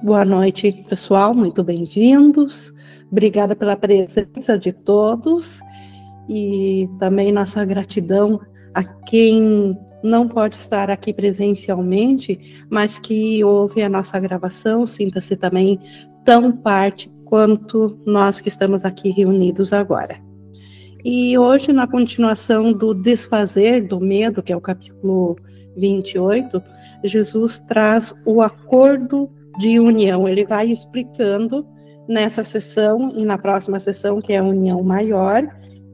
Boa noite, pessoal, muito bem-vindos. Obrigada pela presença de todos e também nossa gratidão a quem não pode estar aqui presencialmente, mas que ouve a nossa gravação, sinta-se também tão parte quanto nós que estamos aqui reunidos agora. E hoje, na continuação do desfazer do medo, que é o capítulo 28, Jesus traz o acordo de união. Ele vai explicando nessa sessão e na próxima sessão, que é a união maior,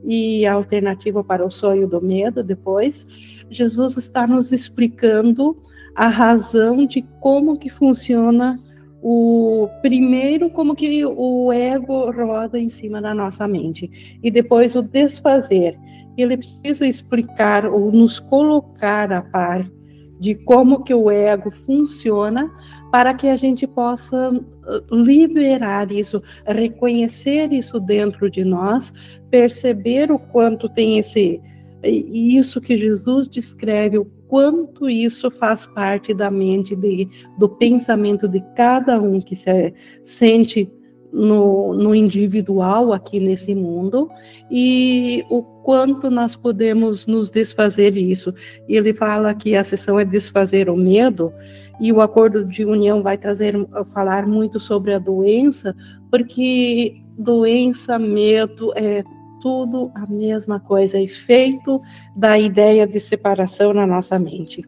e a alternativa para o sonho do medo depois, Jesus está nos explicando a razão de como que funciona o primeiro como que o ego roda em cima da nossa mente e depois o desfazer. Ele precisa explicar ou nos colocar a par de como que o ego funciona para que a gente possa uh, liberar isso, reconhecer isso dentro de nós, perceber o quanto tem esse isso que Jesus descreve, o quanto isso faz parte da mente, de, do pensamento de cada um que se sente no, no individual aqui nesse mundo e o quanto nós podemos nos desfazer disso. Ele fala que a sessão é desfazer o medo, e o acordo de união vai trazer falar muito sobre a doença, porque doença, medo é tudo a mesma coisa, efeito da ideia de separação na nossa mente.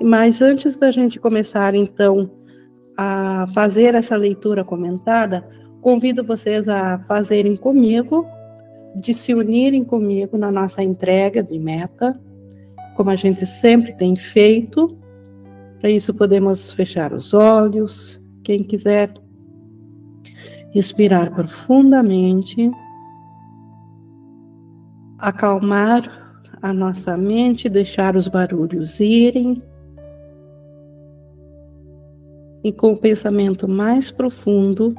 Mas antes da gente começar então a fazer essa leitura comentada, convido vocês a fazerem comigo, de se unirem comigo na nossa entrega de meta, como a gente sempre tem feito, para isso, podemos fechar os olhos. Quem quiser respirar profundamente, acalmar a nossa mente, deixar os barulhos irem. E com o pensamento mais profundo,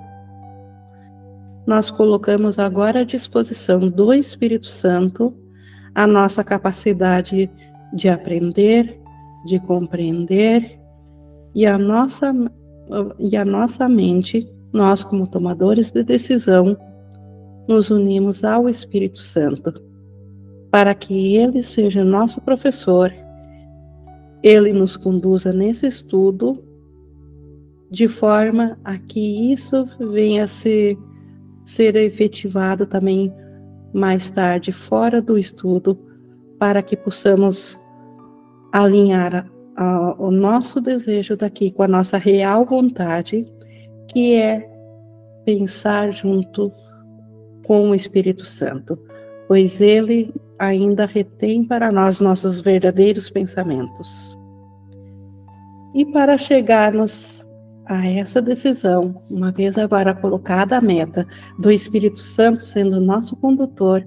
nós colocamos agora à disposição do Espírito Santo a nossa capacidade de aprender, de compreender e a nossa e a nossa mente, nós como tomadores de decisão, nos unimos ao Espírito Santo, para que ele seja nosso professor, ele nos conduza nesse estudo de forma a que isso venha a ser, ser efetivado também mais tarde fora do estudo, para que possamos alinhar a, o nosso desejo daqui com a nossa real vontade, que é pensar junto com o Espírito Santo, pois ele ainda retém para nós nossos verdadeiros pensamentos. E para chegarmos a essa decisão, uma vez agora colocada a meta do Espírito Santo sendo nosso condutor,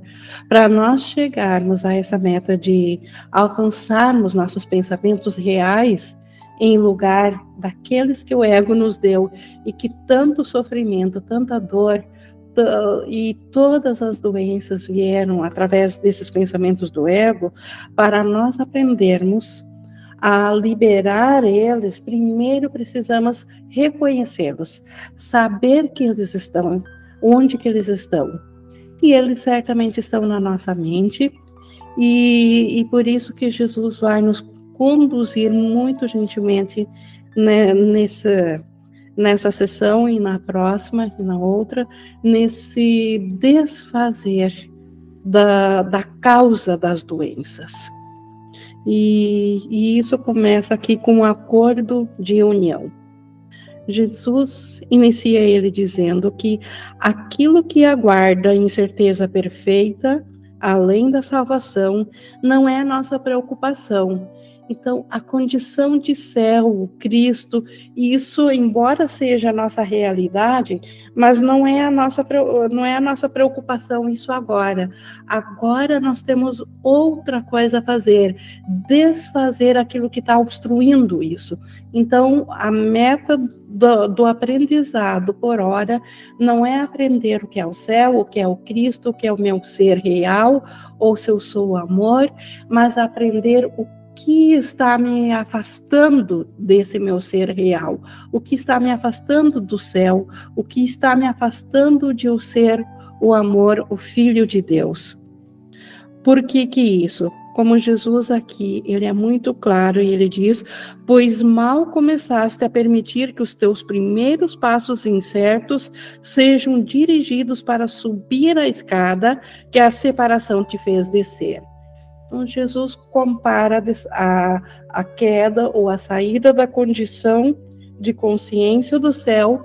para nós chegarmos a essa meta de alcançarmos nossos pensamentos reais em lugar daqueles que o ego nos deu e que tanto sofrimento, tanta dor e todas as doenças vieram através desses pensamentos do ego, para nós aprendermos a liberar eles, primeiro precisamos reconhecê-los, saber que eles estão, onde que eles estão. E eles certamente estão na nossa mente, e, e por isso que Jesus vai nos conduzir muito gentilmente né, nessa, nessa sessão e na próxima e na outra, nesse desfazer da, da causa das doenças. E, e isso começa aqui com um acordo de união. Jesus inicia ele dizendo que aquilo que aguarda incerteza perfeita, além da salvação, não é nossa preocupação, então, a condição de céu, Cristo, isso, embora seja a nossa realidade, mas não é a nossa, não é a nossa preocupação isso agora. Agora nós temos outra coisa a fazer, desfazer aquilo que está obstruindo isso. Então, a meta do, do, aprendizado por hora não é aprender o que é o céu, o que é o Cristo, o que é o meu ser real, ou se eu sou o amor, mas aprender o que está me afastando desse meu ser real? O que está me afastando do céu? O que está me afastando de eu ser o amor, o Filho de Deus? Por que que isso? Como Jesus aqui, ele é muito claro e ele diz: Pois mal começaste a permitir que os teus primeiros passos incertos sejam dirigidos para subir a escada que a separação te fez descer. Então, Jesus compara a, a queda ou a saída da condição de consciência do céu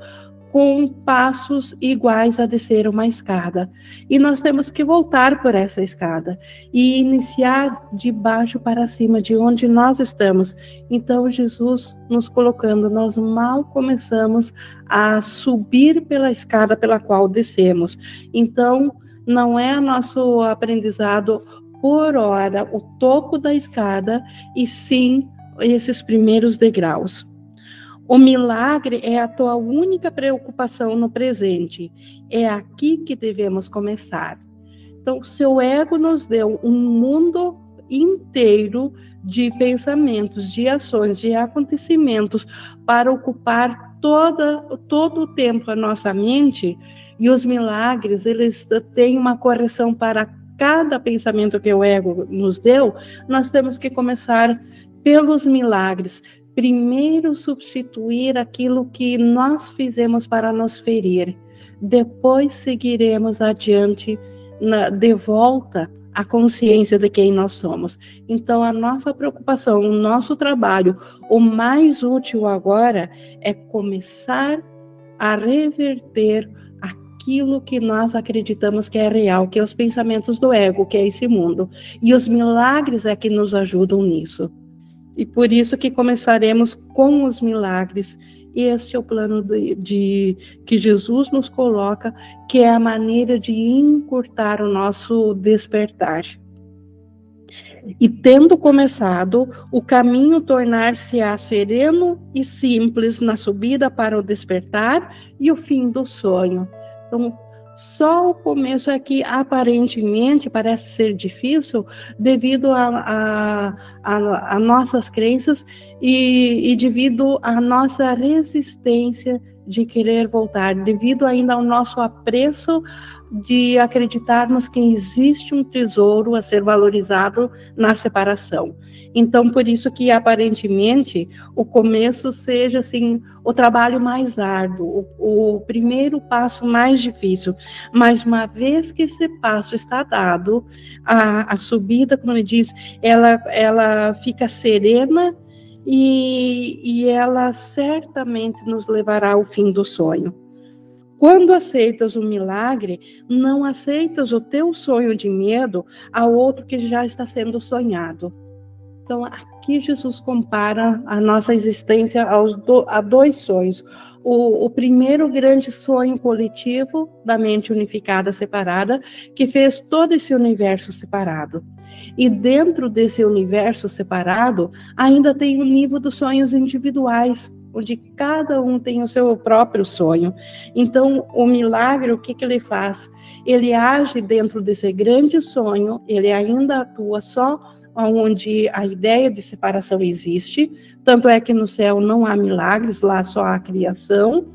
com passos iguais a descer uma escada. E nós temos que voltar por essa escada e iniciar de baixo para cima, de onde nós estamos. Então, Jesus nos colocando, nós mal começamos a subir pela escada pela qual descemos. Então, não é nosso aprendizado por hora o topo da escada e sim esses primeiros degraus. O milagre é a tua única preocupação no presente. É aqui que devemos começar. Então, seu ego nos deu um mundo inteiro de pensamentos, de ações, de acontecimentos para ocupar toda, todo o tempo a nossa mente. E os milagres, eles têm uma correção para cada pensamento que o ego nos deu. Nós temos que começar pelos milagres, primeiro substituir aquilo que nós fizemos para nos ferir, depois seguiremos adiante na, de volta à consciência de quem nós somos. Então, a nossa preocupação, o nosso trabalho, o mais útil agora é começar a reverter aquilo que nós acreditamos que é real, que é os pensamentos do ego, que é esse mundo. E os milagres é que nos ajudam nisso. E por isso que começaremos com os milagres. Este é o plano de, de, que Jesus nos coloca, que é a maneira de encurtar o nosso despertar. E tendo começado, o caminho tornar-se-á sereno e simples na subida para o despertar e o fim do sonho. Então, só o começo é que aparentemente parece ser difícil devido a, a, a, a nossas crenças e, e devido à nossa resistência de querer voltar, devido ainda ao nosso apreço de acreditarmos que existe um tesouro a ser valorizado na separação. Então, por isso que aparentemente o começo seja assim o trabalho mais árduo, o, o primeiro passo mais difícil. Mas uma vez que esse passo está dado, a, a subida, como ele diz, ela, ela fica serena e, e ela certamente nos levará ao fim do sonho. Quando aceitas o milagre, não aceitas o teu sonho de medo ao outro que já está sendo sonhado. Então, aqui Jesus compara a nossa existência aos do, a dois sonhos. O, o, primeiro grande sonho coletivo da mente unificada separada, que fez todo esse universo separado. E dentro desse universo separado, ainda tem o livro dos sonhos individuais, onde cada um tem o seu próprio sonho. Então, o milagre, o que, que ele faz? Ele age dentro desse grande sonho, ele ainda atua só onde a ideia de separação existe, tanto é que no céu não há milagres, lá só há criação,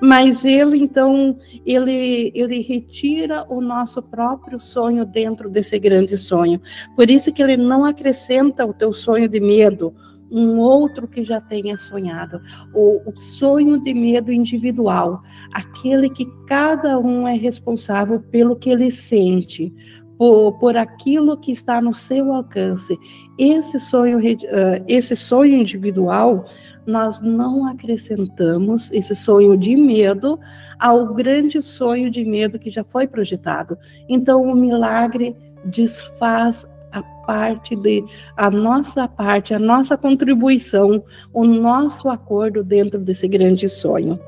mas ele então ele ele retira o nosso próprio sonho dentro desse grande sonho. Por isso que ele não acrescenta o teu sonho de medo, um outro que já tenha sonhado, o, o sonho de medo individual, aquele que cada um é responsável pelo que ele sente, por, por aquilo que está no seu alcance. Esse sonho, uh, esse sonho individual, nós não acrescentamos esse sonho de medo ao grande sonho de medo que já foi projetado. Então, o milagre desfaz a parte de a nossa parte, a nossa contribuição, o nosso acordo dentro desse grande sonho.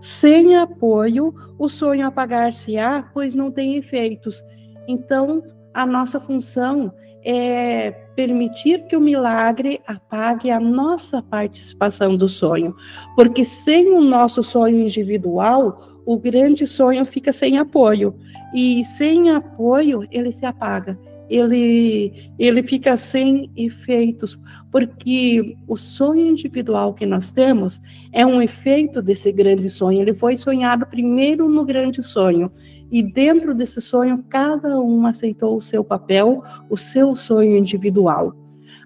Sem apoio, o sonho apagar-se-á, pois não tem efeitos. Então, a nossa função é permitir que o milagre apague a nossa participação do sonho, porque sem o nosso sonho individual, o grande sonho fica sem apoio, e sem apoio ele se apaga. ele, ele fica sem efeitos, porque o sonho individual que nós temos é um efeito desse grande sonho. Ele foi sonhado primeiro no grande sonho, e dentro desse sonho, cada um aceitou o seu papel, o seu sonho individual.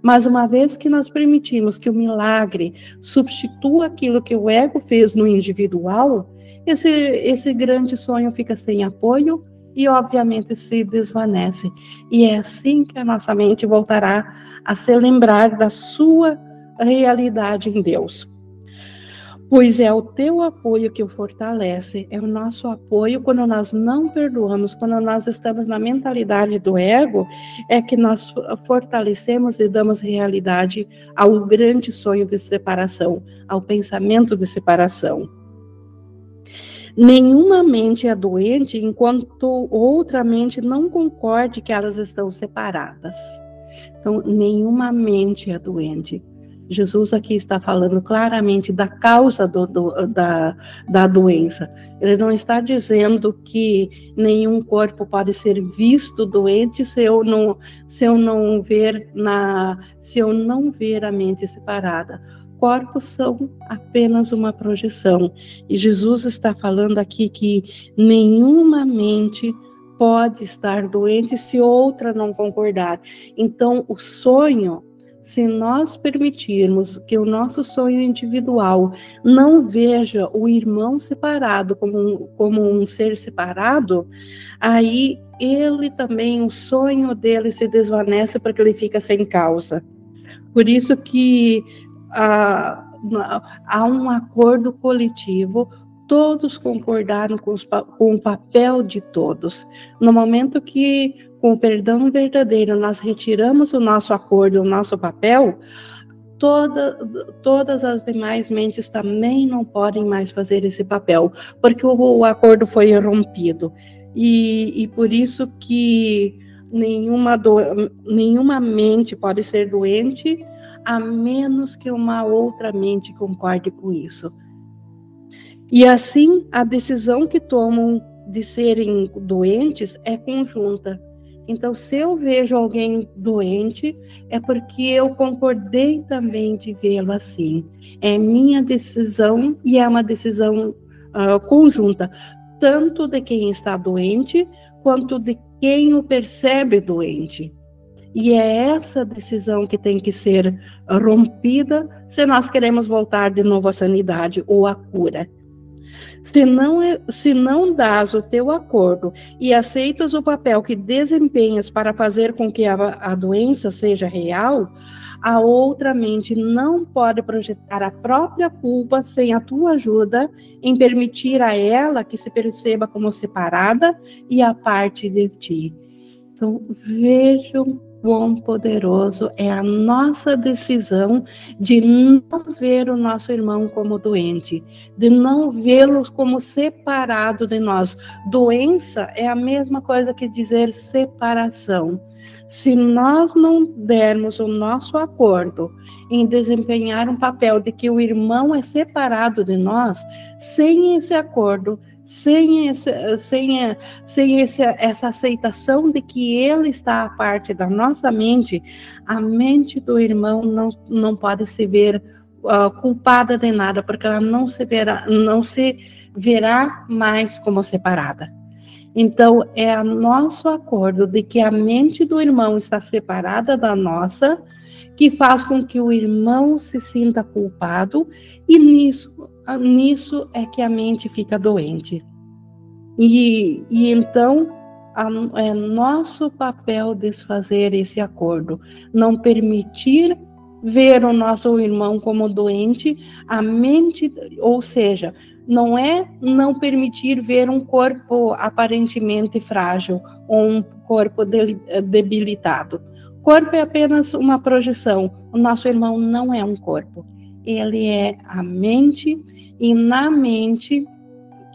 Mas uma vez que nós permitimos que o milagre substitua aquilo que o ego fez no individual, esse, esse grande sonho fica sem apoio e, obviamente, se desvanece. E é assim que a nossa mente voltará a se lembrar da sua realidade em Deus. Pois é o teu apoio que o fortalece, é o nosso apoio quando nós não perdoamos, quando nós estamos na mentalidade do ego, é que nós fortalecemos e damos realidade ao grande sonho de separação, ao pensamento de separação. Nenhuma mente é doente enquanto outra mente não concorde que elas estão separadas. Então, nenhuma mente é doente. Jesus aqui está falando claramente da causa do, do, da, da doença. Ele não está dizendo que nenhum corpo pode ser visto doente se eu não, se eu não ver na, se eu não ver a mente separada corpos são apenas uma projeção. E Jesus está falando aqui que nenhuma mente pode estar doente se outra não concordar. Então, o sonho, se nós permitirmos que o nosso sonho individual não veja o irmão separado como um, como um ser separado, aí ele também, o sonho dele se desvanece porque ele fica sem causa. Por isso que há, há um acordo coletivo, todos concordaram com, os, com o papel de todos. No momento que, com o perdão verdadeiro, nós retiramos o nosso acordo, o nosso papel, toda, todas as demais mentes também não podem mais fazer esse papel, porque o, o acordo foi rompido. E, e por isso que nenhuma, do, nenhuma mente pode ser doente a menos que uma outra mente concorde com isso. E assim, a decisão que tomam de serem doentes é conjunta. Então, se eu vejo alguém doente, é porque eu concordei também de vê-lo assim. É minha decisão e é uma decisão uh, conjunta, tanto de quem está doente, quanto de quem o percebe doente. E é essa decisão que tem que ser rompida se nós queremos voltar de novo à sanidade ou à cura. Se não, é, se não dás o teu acordo e aceitas o papel que desempenhas para fazer com que a, a doença seja real, a outra mente não pode projetar a própria culpa sem a tua ajuda em permitir a ela que se perceba como separada e a parte de ti. Então, vejam quão poderoso é a nossa decisão de não ver o nosso irmão como doente, de não vê-lo como separado de nós. Doença é a mesma coisa que dizer separação. Se nós não dermos o nosso acordo em desempenhar um papel de que o irmão é separado de nós, sem esse acordo, sem, esse, sem, sem esse, essa aceitação de que ele está a parte da nossa mente, a mente do irmão não, não pode se ver uh, culpada de nada, porque ela não se verá, não se verá mais como separada. Então, é nosso acordo de que a mente do irmão está separada da nossa, que faz com que o irmão se sinta culpado, e nisso nisso é que a mente fica doente. E, e então a, é nosso papel desfazer esse acordo, não permitir ver o nosso irmão como doente, a mente, ou seja, não é não permitir ver um corpo aparentemente frágil ou um corpo debilitado. Corpo é apenas uma projeção. O nosso irmão não é um corpo ele é a mente, e na mente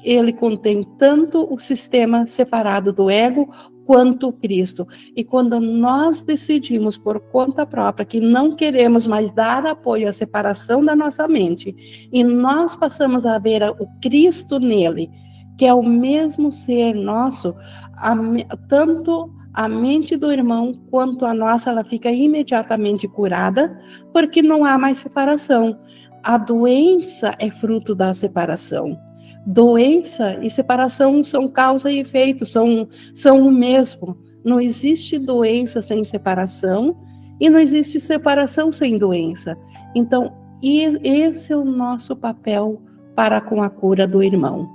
ele contém tanto o sistema separado do ego quanto Cristo. E quando nós decidimos por conta própria que não queremos mais dar apoio à separação da nossa mente, e nós passamos a ver o Cristo nele, que é o mesmo ser nosso, a, tanto a mente do irmão quanto a nossa, ela fica imediatamente curada, porque não há mais separação. A doença é fruto da separação. Doença e separação são causa e efeito, são, são o mesmo. Não existe doença sem separação e não existe separação sem doença. Então, esse é o nosso papel para com a cura do irmão.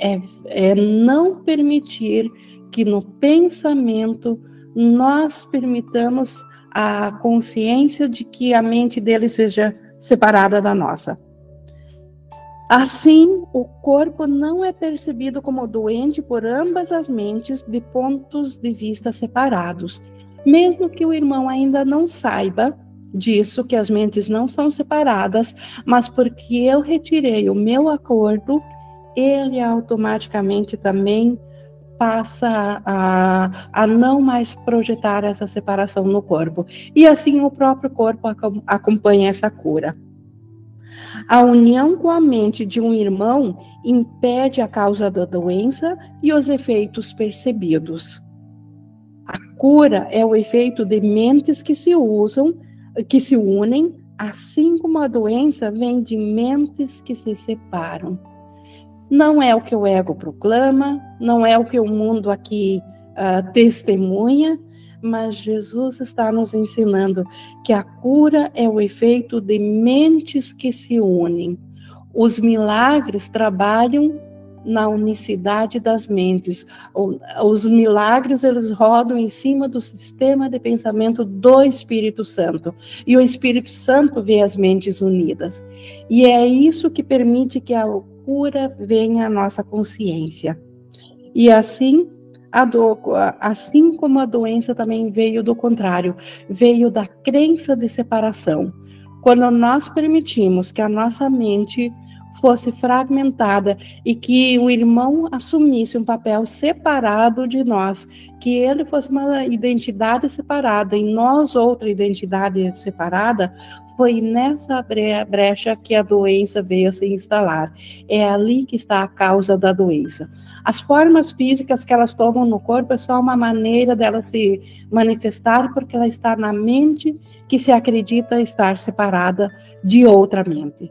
É, é não permitir que no pensamento nós permitamos a consciência de que a mente dele seja separada da nossa. Assim, o corpo não é percebido como doente por ambas as mentes de pontos de vista separados, mesmo que o irmão ainda não saiba disso, que as mentes não são separadas, mas porque eu retirei o meu acordo, ele automaticamente também passa a, a não mais projetar essa separação no corpo. E assim o próprio corpo acompanha essa cura. A união com a mente de um irmão impede a causa da doença e os efeitos percebidos. A cura é o efeito de mentes que se usam, que se unem, assim como a doença vem de mentes que se separam. Não é o que o ego proclama, não é o que o mundo aqui uh, testemunha, mas Jesus está nos ensinando que a cura é o efeito de mentes que se unem. Os milagres trabalham na unicidade das mentes. Os milagres eles rodam em cima do sistema de pensamento do Espírito Santo. E o Espírito Santo vê as mentes unidas. E é isso que permite que a cura venha à nossa consciência. E assim, do, assim como a doença também veio do contrário, veio da crença de separação. Quando nós permitimos que a nossa mente fosse fragmentada e que o irmão assumisse um papel separado de nós, que ele fosse uma identidade separada e nós outra identidade separada, foi nessa brecha que a doença veio se instalar. É ali que está a causa da doença. As formas físicas que elas tomam no corpo é só uma maneira dela se manifestar, porque ela está na mente que se acredita estar separada de outra mente.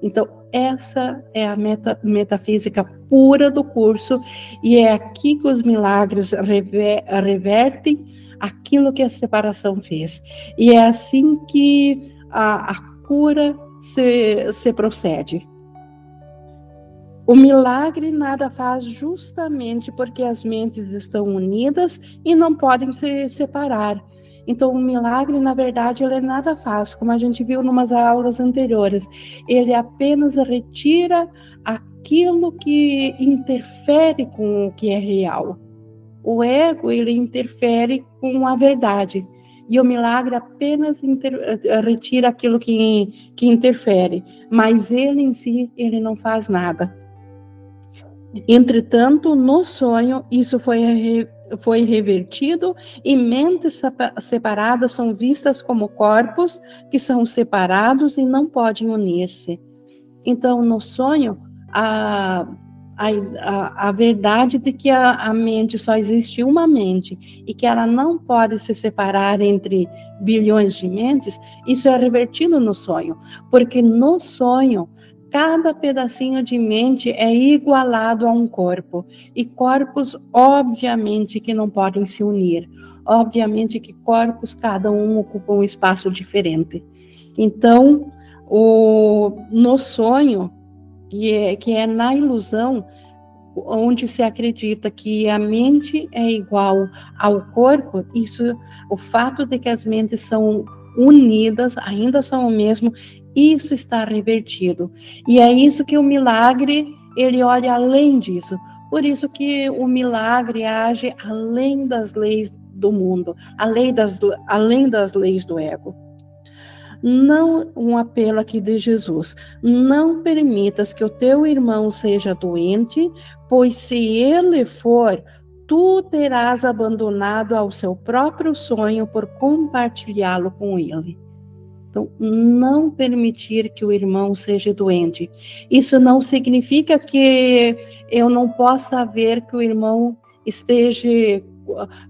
Então, essa é a meta, metafísica pura do curso, e é aqui que os milagres rever, revertem aquilo que a separação fez. E é assim que a, a cura se, se procede. O milagre nada faz justamente porque as mentes estão unidas e não podem se separar. Então, o milagre, na verdade, ele nada faz, como a gente viu em umas aulas anteriores. Ele apenas retira aquilo que interfere com o que é real. O ego, ele interfere com a verdade. E o milagre apenas inter, retira aquilo que, que interfere. Mas ele em si, ele não faz nada. Entretanto, no sonho, isso foi foi revertido e mentes separadas são vistas como corpos que são separados e não podem unir-se. Então, no sonho, a, a, a verdade de que a, a mente só existe uma mente e que ela não pode se separar entre bilhões de mentes, isso é revertido no sonho, porque no sonho Cada pedacinho de mente é igualado a um corpo, e corpos, obviamente, que não podem se unir. Obviamente que corpos, cada um ocupa um espaço diferente. Então, o, no sonho, que é, que é na ilusão, onde se acredita que a mente é igual ao corpo, isso, o fato de que as mentes são unidas, ainda são o mesmo, isso está revertido. E é isso que o milagre, ele olha além disso. Por isso que o milagre age além das leis do mundo, além das, além das leis do ego. Não um apelo aqui de Jesus. Não permitas que o teu irmão seja doente, pois se ele for, tu terás abandonado ao seu próprio sonho por compartilhá-lo com ele. Então, não permitir que o irmão seja doente. Isso não significa que eu não possa ver que o irmão esteja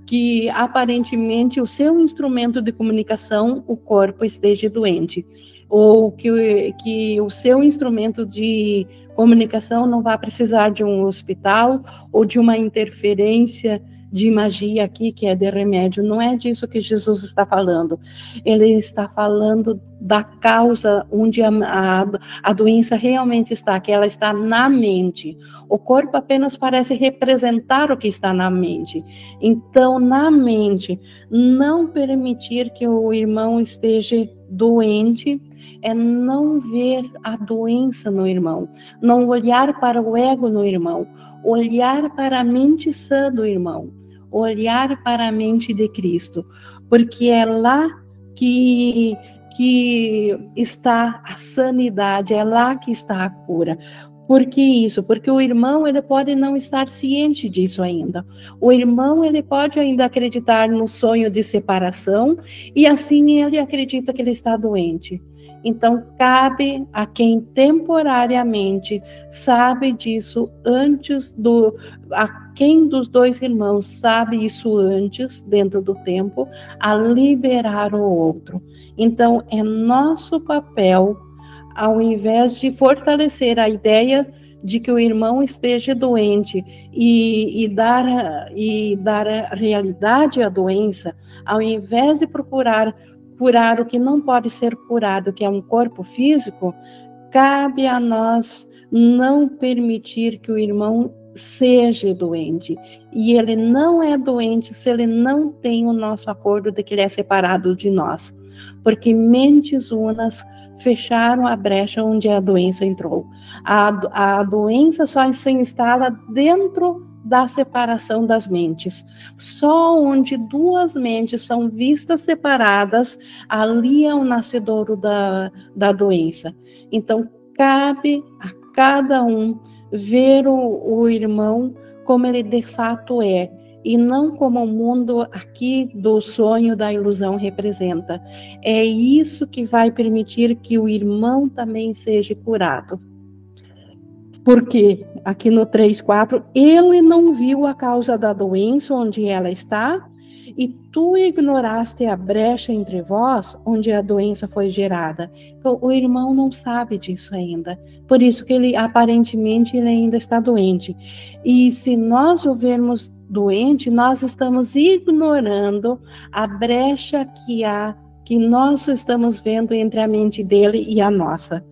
que aparentemente o seu instrumento de comunicação, o corpo, esteja doente, ou que, que o seu instrumento de comunicação não vai precisar de um hospital ou de uma interferência de magia aqui, que é de remédio. Não é disso que Jesus está falando. Ele está falando da causa onde a, a, a, doença realmente está, que ela está na mente. O corpo apenas parece representar o que está na mente. Então, na mente, não permitir que o irmão esteja doente é não ver a doença no irmão, não olhar para o ego no irmão, olhar para a mente sã do irmão olhar para a mente de Cristo, porque é lá que que está a sanidade, é lá que está a cura. Por que isso? Porque o irmão ele pode não estar ciente disso ainda. O irmão ele pode ainda acreditar no sonho de separação e assim ele acredita que ele está doente. Então, cabe a quem temporariamente sabe disso antes do. A quem dos dois irmãos sabe isso antes, dentro do tempo, a liberar o outro. Então, é nosso papel, ao invés de fortalecer a ideia de que o irmão esteja doente e, e, dar, e dar realidade à doença, ao invés de procurar curar o que não pode ser curado, que é um corpo físico, cabe a nós não permitir que o irmão seja doente. E ele não é doente se ele não tem o nosso acordo de que ele é separado de nós. Porque mentes unas fecharam a brecha onde a doença entrou. A, a doença só se instala dentro da separação das mentes. Só onde duas mentes são vistas separadas, ali é o nascedouro da, da doença. Então, cabe a cada um ver o, o irmão como ele de fato é, e não como o mundo aqui do sonho da ilusão representa. É isso que vai permitir que o irmão também seja curado. Porque aqui no 3:4 ele não viu a causa da doença onde ela está, e tu ignoraste a brecha entre vós onde a doença foi gerada. Então, o irmão não sabe disso ainda. Por isso que ele aparentemente ele ainda está doente. E se nós o vermos doente, nós estamos ignorando a brecha que há que nós estamos vendo entre a mente dele e a nossa.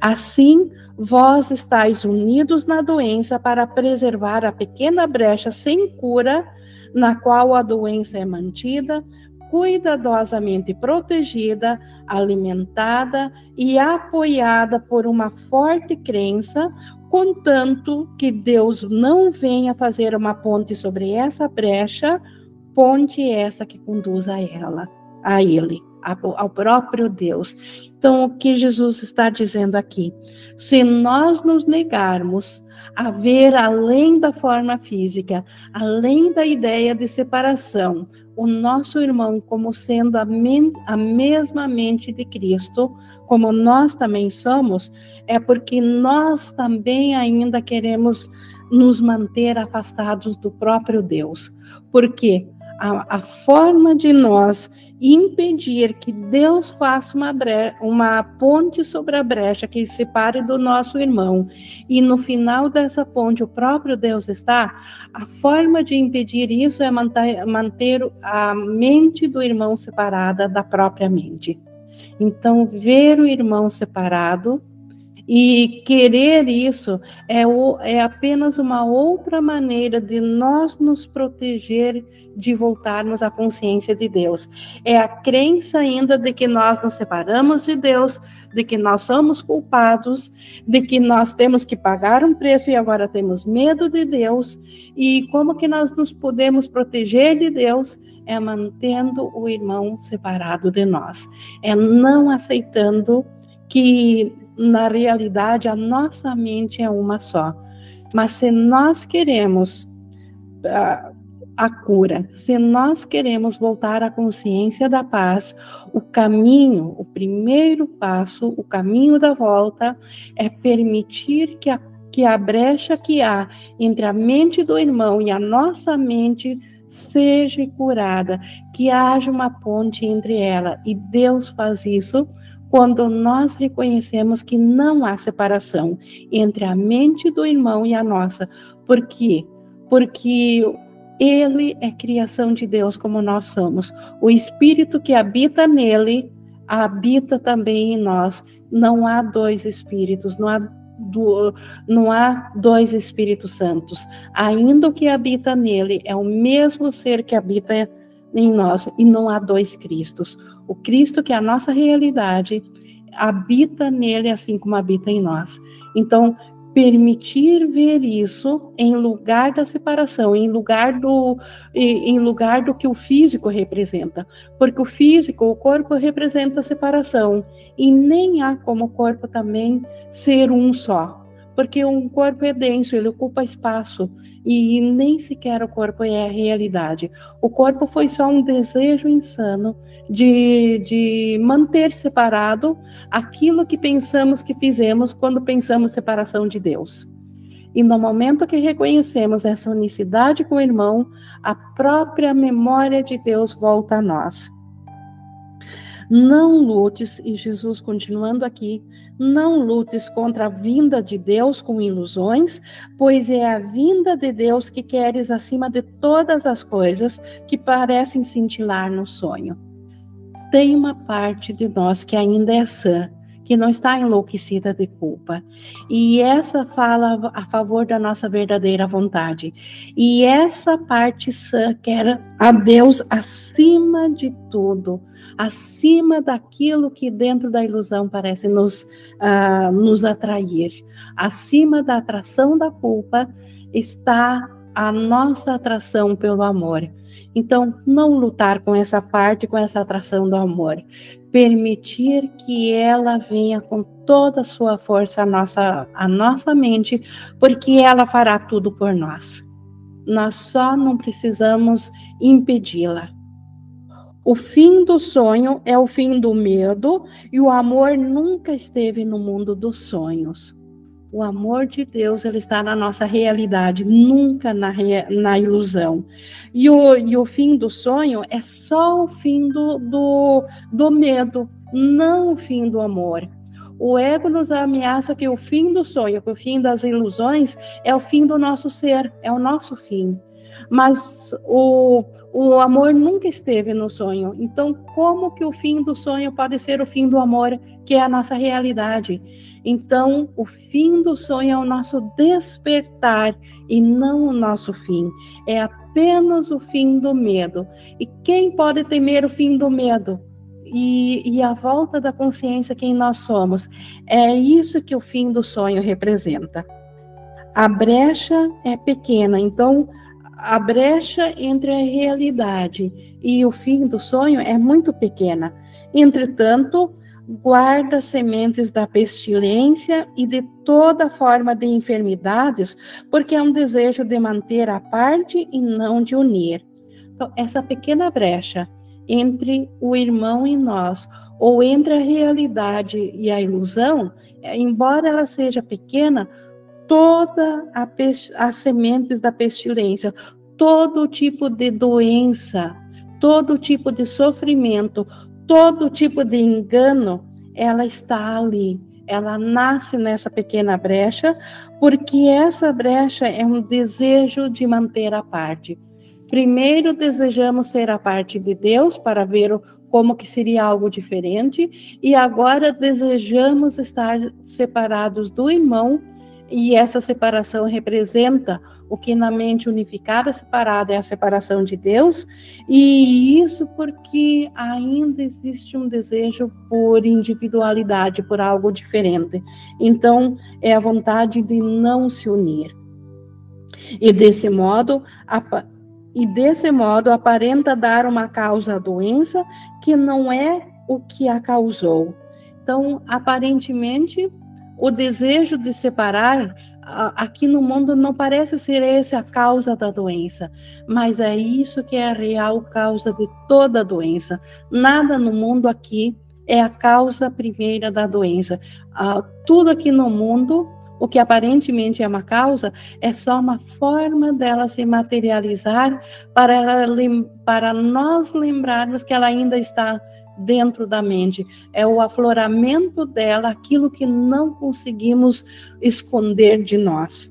Assim, Vós estáis unidos na doença para preservar a pequena brecha sem cura, na qual a doença é mantida, cuidadosamente protegida, alimentada e apoiada por uma forte crença, contanto que Deus não venha fazer uma ponte sobre essa brecha, ponte essa que conduz a ela, a ele, ao próprio Deus. Então, o que Jesus está dizendo aqui? Se nós nos negarmos a ver além da forma física, além da ideia de separação, o nosso irmão como sendo a, a mesma mente de Cristo, como nós também somos, é porque nós também ainda queremos nos manter afastados do próprio Deus. Porque a, a forma de nós impedir que Deus faça uma, uma ponte sobre a brecha que separe do nosso irmão, e no final dessa ponte o próprio Deus está, a forma de impedir isso é manter, manter a mente do irmão separada da própria mente. Então, ver o irmão separado e querer isso é, o, é apenas uma outra maneira de nós nos proteger de voltarmos à consciência de Deus. É a crença ainda de que nós nos separamos de Deus, de que nós somos culpados, de que nós temos que pagar um preço e agora temos medo de Deus. E como que nós nos podemos proteger de Deus? É mantendo o irmão separado de nós, é não aceitando que na realidade, a nossa mente é uma só. Mas se nós queremos a, a cura, se nós queremos voltar à consciência da paz, o caminho, o primeiro passo, o caminho da volta é permitir que a, que a brecha que há entre a mente do irmão e a nossa mente seja curada, que haja uma ponte entre ela. E Deus faz isso quando nós reconhecemos que não há separação entre a mente do irmão e a nossa. Por quê? Porque ele é criação de Deus como nós somos. O espírito que habita nele habita também em nós. Não há dois espíritos, não há, do, não há dois Espíritos Santos. Ainda o que habita nele é o mesmo ser que habita em nós e não há dois Cristos. O Cristo que é a nossa realidade habita nele assim como habita em nós. Então, permitir ver isso em lugar da separação, em lugar do em lugar do que o físico representa, porque o físico, o corpo representa a separação e nem há como o corpo também ser um só porque um corpo é denso, ele ocupa espaço e nem sequer o corpo é a realidade. O corpo foi só um desejo insano de, de manter separado aquilo que pensamos que fizemos quando pensamos separação de Deus. E no momento que reconhecemos essa unicidade com o irmão, a própria memória de Deus volta a nós. Não lutes, e Jesus continuando aqui, não lutes contra a vinda de Deus com ilusões, pois é a vinda de Deus que queres acima de todas as coisas que parecem cintilar no sonho. Tem uma parte de nós que ainda é sã, que não está enlouquecida de culpa. E essa fala a favor da nossa verdadeira vontade. E essa parte sã quer a Deus acima de tudo, acima daquilo que dentro da ilusão parece nos, uh, nos atrair. Acima da atração da culpa está a nossa atração pelo amor. Então, não lutar com essa parte, com essa atração do amor. Permitir que ela venha com toda a sua força à nossa, à nossa mente, porque ela fará tudo por nós. Nós só não precisamos impedi-la. O fim do sonho é o fim do medo, e o amor nunca esteve no mundo dos sonhos. O amor de Deus ele está na nossa realidade, nunca na, na ilusão. E o, e o fim do sonho é só o fim do, do, do medo, não o fim do amor. O ego nos ameaça que o fim do sonho, que o fim das ilusões é o fim do nosso ser, é o nosso fim. Mas o, o amor nunca esteve no sonho. Então, como que o fim do sonho pode ser o fim do amor, que é a nossa realidade? Então, o fim do sonho é o nosso despertar e não o nosso fim. É apenas o fim do medo. E quem pode temer o fim do medo? E, e, a volta da consciência quem nós somos. É isso que o fim do sonho representa. A brecha é pequena, então a brecha entre a realidade e o fim do sonho é muito pequena. Entretanto, guarda sementes da pestilência e de toda forma de enfermidades, porque é um desejo de manter a parte e não de unir. Então, essa pequena brecha entre o irmão e nós, ou entre a realidade e a ilusão, embora ela seja pequena, toda a as sementes da pestilência, todo tipo de doença, todo tipo de sofrimento, todo tipo de engano, ela está ali. Ela nasce nessa pequena brecha, porque essa brecha é um desejo de manter a parte. Primeiro desejamos ser a parte de Deus para ver como que seria algo diferente, e agora desejamos estar separados do irmão e essa separação representa o que na mente unificada separada é a separação de Deus, e isso porque ainda existe um desejo por individualidade, por algo diferente. Então, é a vontade de não se unir. E desse modo, e desse modo aparenta dar uma causa à doença que não é o que a causou. Então, aparentemente, o desejo de separar aqui no mundo não parece ser essa a causa da doença, mas é isso que é a real causa de toda doença. Nada no mundo aqui é a causa primeira da doença. tudo aqui no mundo, o que aparentemente é uma causa, é só uma forma dela se materializar para, ela, para nós lembrarmos que ela ainda está dentro da mente. É o afloramento dela, aquilo que não conseguimos esconder de nós.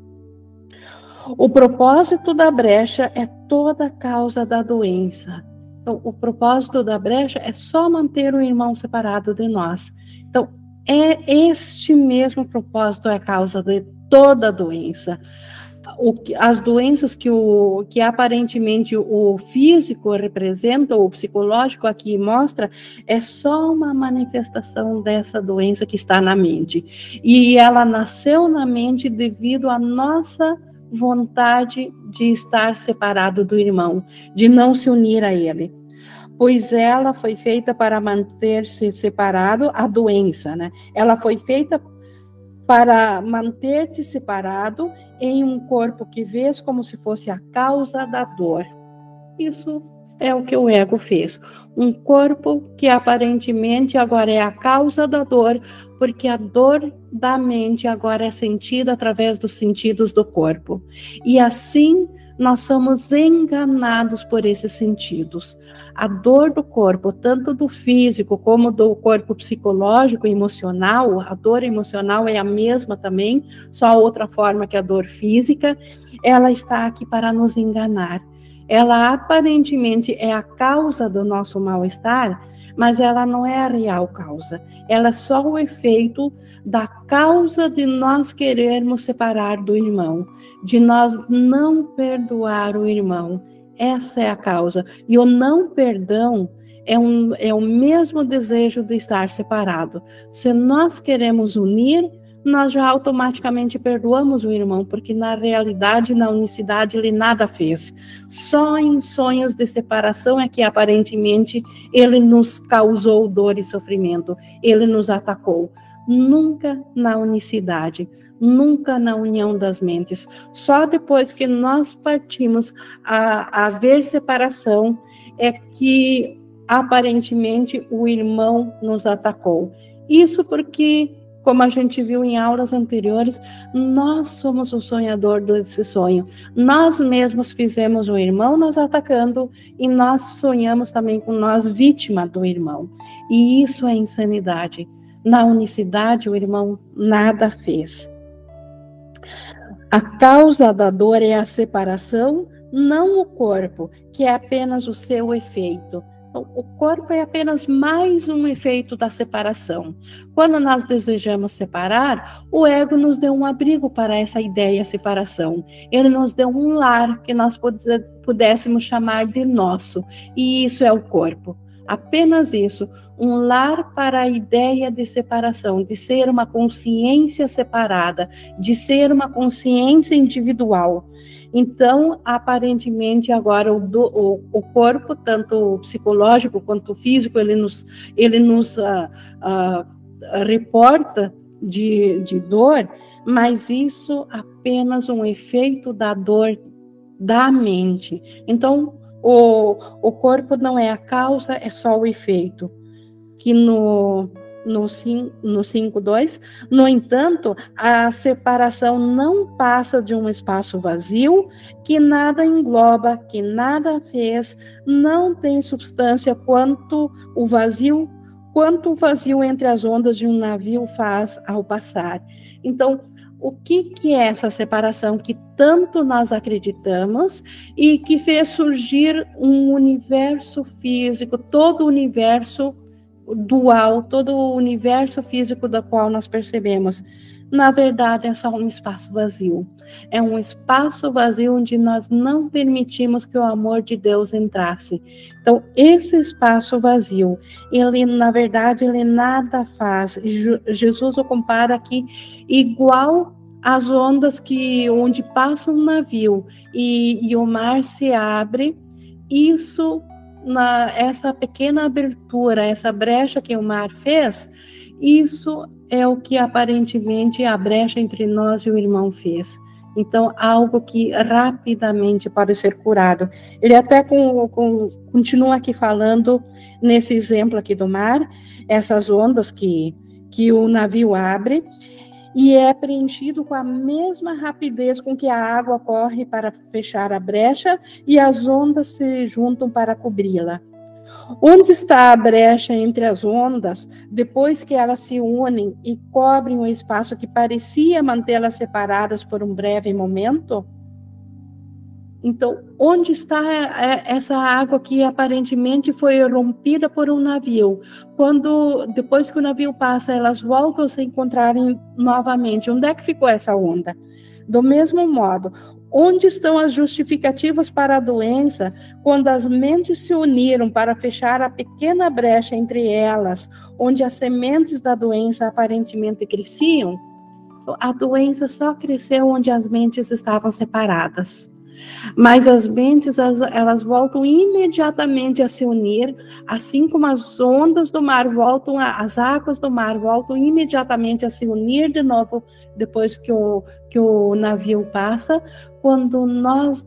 O propósito da brecha é toda a causa da doença. Então, o propósito da brecha é só manter o irmão separado de nós. Então, é este mesmo propósito é a causa de toda doença. O, as doenças que, o, que aparentemente o físico representa, o psicológico aqui mostra, é só uma manifestação dessa doença que está na mente. E ela nasceu na mente devido à nossa vontade de estar separado do irmão, de não se unir a ele pois ela foi feita para manter-se separado a doença, né? Ela foi feita para manter-te separado em um corpo que vês como se fosse a causa da dor. Isso é o que o ego fez. Um corpo que aparentemente agora é a causa da dor, porque a dor da mente agora é sentida através dos sentidos do corpo. E assim nós somos enganados por esses sentidos. A dor do corpo, tanto do físico como do corpo psicológico emocional, a dor emocional é a mesma também, só outra forma que a dor física, ela está aqui para nos enganar. Ela aparentemente é a causa do nosso mal-estar, mas ela não é a real causa. Ela é só o efeito da causa de nós querermos separar do irmão, de nós não perdoar o irmão. Essa é a causa. E o não perdão é, um, é o mesmo desejo de estar separado. Se nós queremos unir, nós já automaticamente perdoamos o irmão, porque na realidade, na unicidade, ele nada fez. Só em sonhos de separação é que aparentemente ele nos causou dor e sofrimento, ele nos atacou. Nunca na unicidade, nunca na união das mentes. Só depois que nós partimos a, a ver separação é que aparentemente o irmão nos atacou. Isso porque como a gente viu em aulas anteriores, nós somos o sonhador desse sonho. Nós mesmos fizemos o irmão nos atacando e nós sonhamos também com nós vítima do irmão. E isso é insanidade. Na unicidade, o irmão nada fez. A causa da dor é a separação, não o corpo, que é apenas o seu efeito. O corpo é apenas mais um efeito da separação. Quando nós desejamos separar, o ego nos deu um abrigo para essa ideia de separação. Ele nos deu um lar que nós pudéssemos chamar de nosso, e isso é o corpo. Apenas isso, um lar para a ideia de separação, de ser uma consciência separada, de ser uma consciência individual. Então, aparentemente, agora o, do, o, o, corpo, tanto psicológico quanto físico, ele nos, ele nos uh, uh, reporta de, de dor, mas isso apenas um efeito da dor da mente. Então, o, o corpo não é a causa, é só o efeito. Que no no 5.2. No entanto, a separação não passa de um espaço vazio que nada engloba, que nada fez, não tem substância quanto o vazio, quanto o vazio entre as ondas de um navio faz ao passar. Então, o que, que é essa separação que tanto nós acreditamos e que fez surgir um universo físico, todo o universo dual, todo o universo físico da qual nós percebemos, na verdade é só um espaço vazio. É um espaço vazio onde nós não permitimos que o amor de Deus entrasse. Então, esse espaço vazio, ele na verdade ele nada faz. Jesus o compara aqui igual às ondas que onde passa um navio e, e o mar se abre. Isso na, essa pequena abertura, essa brecha que o mar fez, isso é o que aparentemente a brecha entre nós e o irmão fez. Então, algo que rapidamente pode ser curado. Ele até com, com, continua aqui falando nesse exemplo aqui do mar, essas ondas que, que o navio abre, e é preenchido com a mesma rapidez com que a água corre para fechar a brecha e as ondas se juntam para cobri-la. Onde está a brecha entre as ondas, depois que elas se unem e cobrem o espaço que parecia mantê-las separadas por um breve momento? Então, onde está é, essa água que aparentemente foi rompida por um navio? Quando depois que o navio passa, elas voltam a se encontrarem novamente. Onde é que ficou essa onda? Do mesmo modo, onde estão as justificativas para a doença quando as mentes se uniram para fechar a pequena brecha entre elas, onde as sementes da doença aparentemente cresciam? A doença só cresceu onde as mentes estavam separadas. Mas as mentes, elas voltam imediatamente a se unir, assim como as ondas do mar voltam, as águas do mar voltam imediatamente a se unir de novo depois que o, que o navio passa, quando nós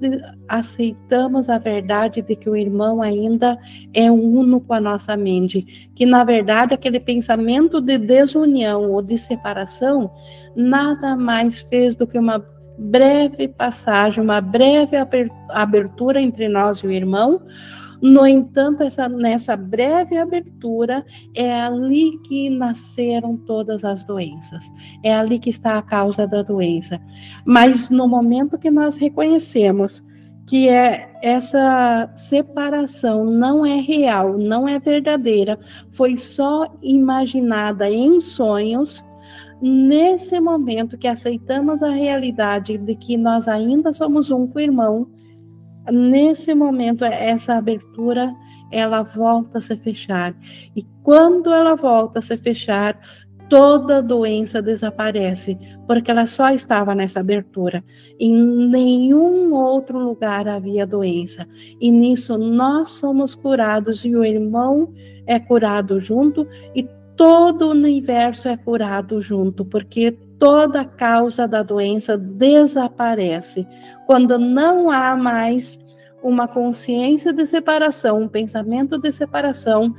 aceitamos a verdade de que o irmão ainda é uno com a nossa mente, que na verdade aquele pensamento de desunião ou de separação nada mais fez do que uma breve passagem, uma breve abertura entre nós e o irmão. No entanto, essa, nessa breve abertura, é ali que nasceram todas as doenças. É ali que está a causa da doença. Mas no momento que nós reconhecemos que é essa separação não é real, não é verdadeira, foi só imaginada em sonhos, nesse momento que aceitamos a realidade de que nós ainda somos um irmão, nesse momento essa abertura ela volta a se fechar. E quando ela volta a se fechar, toda doença desaparece, porque ela só estava nessa abertura. Em nenhum outro lugar havia doença. E nisso nós somos curados e o irmão é curado junto e todo o universo é curado junto, porque toda causa da doença desaparece quando não há mais uma consciência de separação, um pensamento de separação,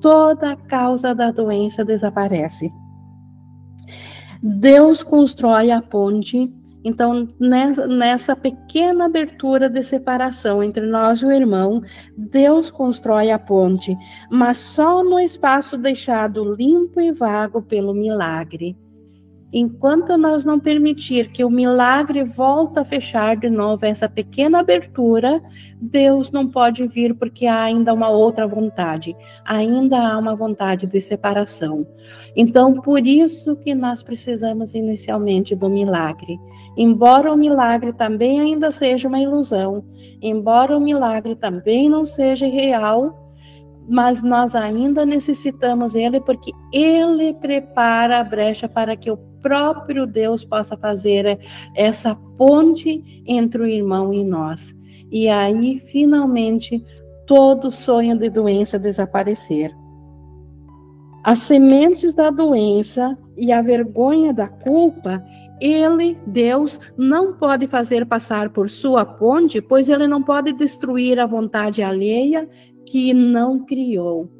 toda causa da doença desaparece. Deus constrói a ponte então, nessa, nessa, pequena abertura de separação entre nós e o irmão, Deus constrói a ponte, mas só no espaço deixado limpo e vago pelo milagre. Enquanto nós não permitir que o milagre volte a fechar de novo essa pequena abertura, Deus não pode vir porque há ainda uma outra vontade, ainda há uma vontade de separação. Então, por isso que nós precisamos inicialmente do milagre. Embora o milagre também ainda seja uma ilusão, embora o milagre também não seja real, mas nós ainda necessitamos ele porque ele prepara a brecha para que o próprio Deus possa fazer essa ponte entre o irmão e nós. E aí, finalmente, todo sonho de doença desaparecer. As sementes da doença e a vergonha da culpa, ele, Deus, não pode fazer passar por sua ponte, pois ele não pode destruir a vontade alheia que não criou.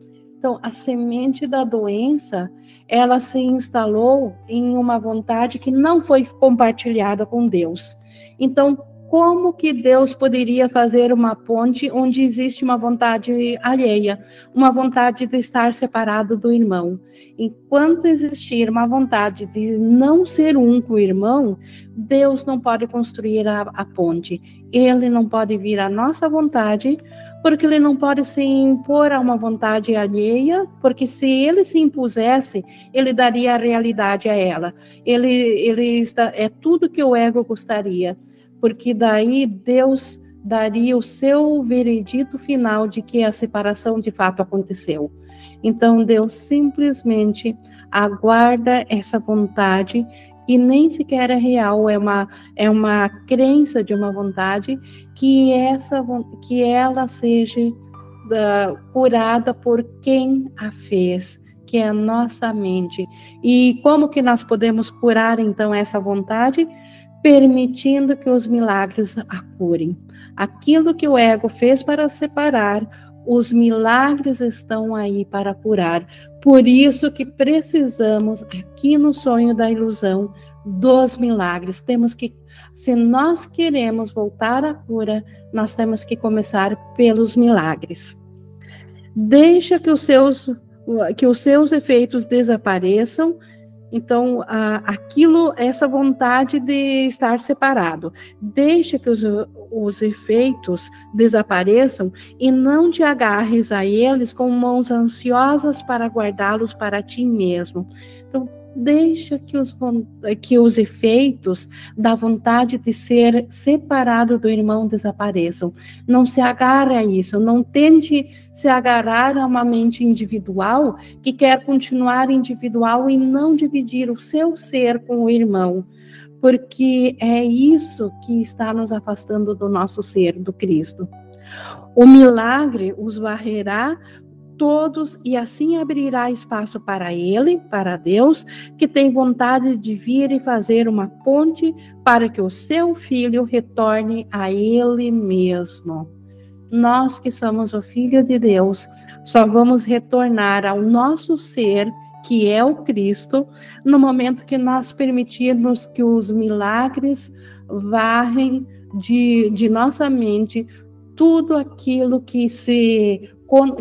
Então, a semente da doença, ela se instalou em uma vontade que não foi compartilhada com Deus. Então, como que Deus poderia fazer uma ponte onde existe uma vontade alheia, uma vontade de estar separado do irmão? Enquanto existir uma vontade de não ser um com o irmão, Deus não pode construir a, a ponte. Ele não pode vir à nossa vontade, porque ele não pode se impor a uma vontade alheia, porque se ele se impusesse, ele daria a realidade a ela. Ele, ele está, é tudo que o ego gostaria porque daí Deus daria o seu veredito final de que a separação de fato aconteceu. Então Deus simplesmente aguarda essa vontade que nem sequer é real, é uma, é uma crença de uma vontade que essa que ela seja curada por quem a fez, que é a nossa mente. E como que nós podemos curar então essa vontade? permitindo que os milagres a curem. Aquilo que o ego fez para separar, os milagres estão aí para curar. Por isso que precisamos, aqui no sonho da ilusão, dos milagres. Temos que, se nós queremos voltar à cura, nós temos que começar pelos milagres. Deixa que os seus, que os seus efeitos desapareçam então, aquilo, essa vontade de estar separado, deixa que os, os efeitos desapareçam e não te agarres a eles com mãos ansiosas para guardá-los para ti mesmo. Deixa que os, que os efeitos da vontade de ser separado do irmão desapareçam. Não se agarre a isso, não tente se agarrar a uma mente individual que quer continuar individual e não dividir o seu ser com o irmão, porque é isso que está nos afastando do nosso ser, do Cristo. O milagre os varrerá todos e assim abrirá espaço para ele, para Deus, que tem vontade de vir e fazer uma ponte para que o seu filho retorne a ele mesmo. Nós que somos o filho de Deus, só vamos retornar ao nosso ser, que é o Cristo, no momento que nós permitirmos que os milagres varrem de, de nossa mente tudo aquilo que se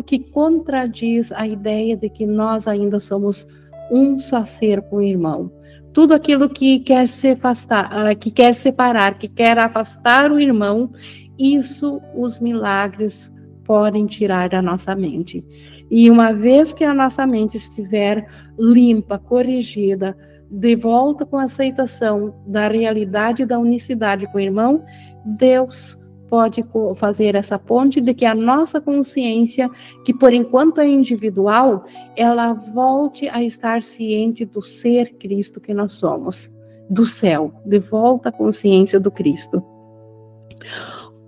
que contradiz a ideia de que nós ainda somos um só ser com o irmão. Tudo aquilo que quer se afastar, ah, que quer separar, que quer afastar o irmão, isso os milagres podem tirar da nossa mente. E uma vez que a nossa mente estiver limpa, corrigida, de volta com aceitação da realidade da unicidade com o irmão, Deus pode fazer essa ponte de que a nossa consciência, que por enquanto é individual, ela volte a estar ciente do ser Cristo que nós somos, do céu, de volta à consciência do Cristo.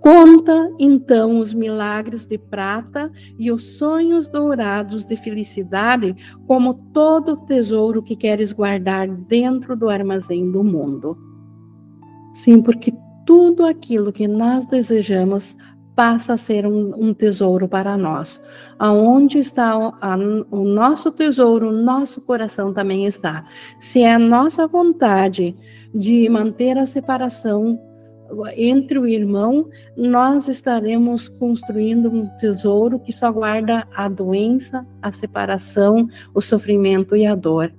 Conta então os milagres de prata e os sonhos dourados de felicidade como todo tesouro que queres guardar dentro do armazém do mundo. Sim, porque tudo aquilo que nós desejamos passa a ser um, um tesouro para nós. Aonde está o, a, o nosso tesouro, nosso coração também está. Se é a nossa vontade de manter a separação entre o irmão, nós estaremos construindo um tesouro que só guarda a doença, a separação, o sofrimento e a dor.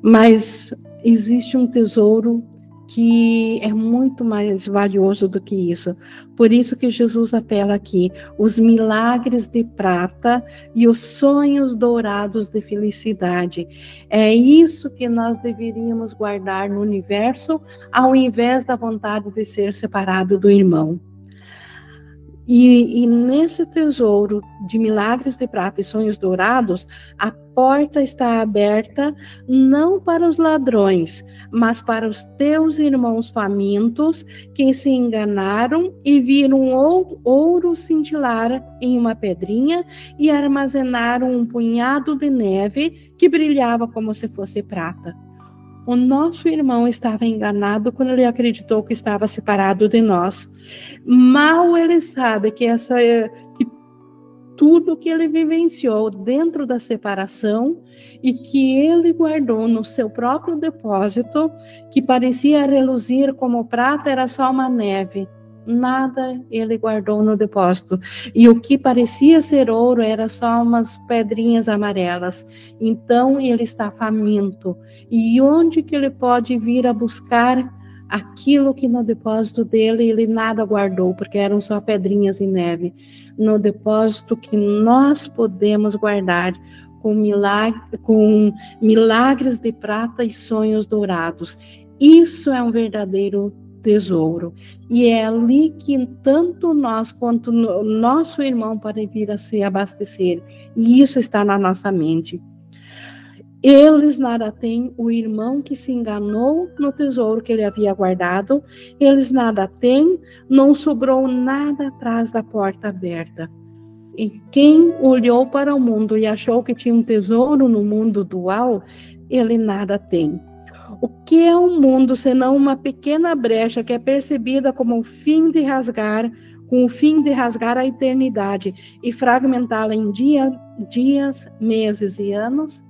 Mas existe um tesouro que é muito mais valioso do que isso. Por isso que Jesus apela aqui: os milagres de prata e os sonhos dourados de felicidade. É isso que nós deveríamos guardar no universo, ao invés da vontade de ser separado do irmão. E, e, nesse tesouro de milagres de prata e sonhos dourados, a porta está aberta não para os ladrões, mas para os teus irmãos famintos que se enganaram e viram ouro cintilar em uma pedrinha e armazenaram um punhado de neve que brilhava como se fosse prata. O nosso irmão estava enganado quando ele acreditou que estava separado de nós. Mal ele sabe que essa que tudo que ele vivenciou dentro da separação e que ele guardou no seu próprio depósito, que parecia reluzir como prata, era só uma neve nada ele guardou no depósito. E o que parecia ser ouro era só umas pedrinhas amarelas. Então ele está faminto. E onde que ele pode vir a buscar aquilo que no depósito dele ele nada guardou, porque eram só pedrinhas e neve. No depósito que nós podemos guardar com, com milagres de prata e sonhos dourados. Isso é um verdadeiro tesouro. E é ali que tanto nós quanto o nosso irmão podem vir a se abastecer. E isso está na nossa mente. Eles nada têm, o irmão que se enganou no tesouro que ele havia guardado, eles nada têm, não sobrou nada atrás da porta aberta. E quem olhou para o mundo e achou que tinha um tesouro no mundo dual, ele nada tem. O que é o um mundo senão uma pequena brecha que é percebida como o fim de rasgar com o fim de rasgar a eternidade e fragmentá-la em dia, dias, meses e anos?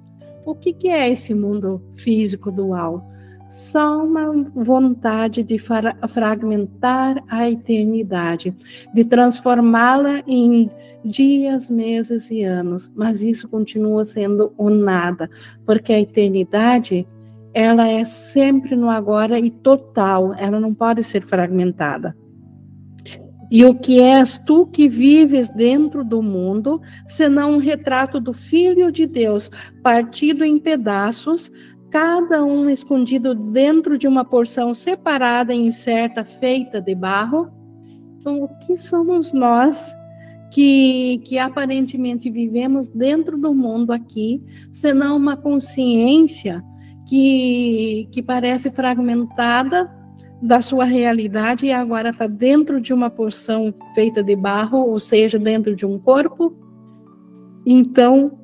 O que, que é esse mundo físico dual? Só uma vontade de fragmentar a eternidade, de transformá-la em dias, meses e anos, mas isso continua sendo o nada, porque a eternidade ela é sempre no agora e total, ela não pode ser fragmentada. E o que és tu que vives dentro do mundo, senão um retrato do Filho de Deus, partido em pedaços, cada um escondido dentro de uma porção separada e incerta, feita de barro? Então, o que somos nós que, que aparentemente vivemos dentro do mundo aqui, senão uma consciência que, que parece fragmentada da sua realidade e agora está dentro de uma porção feita de barro, ou seja, dentro de um corpo. Então,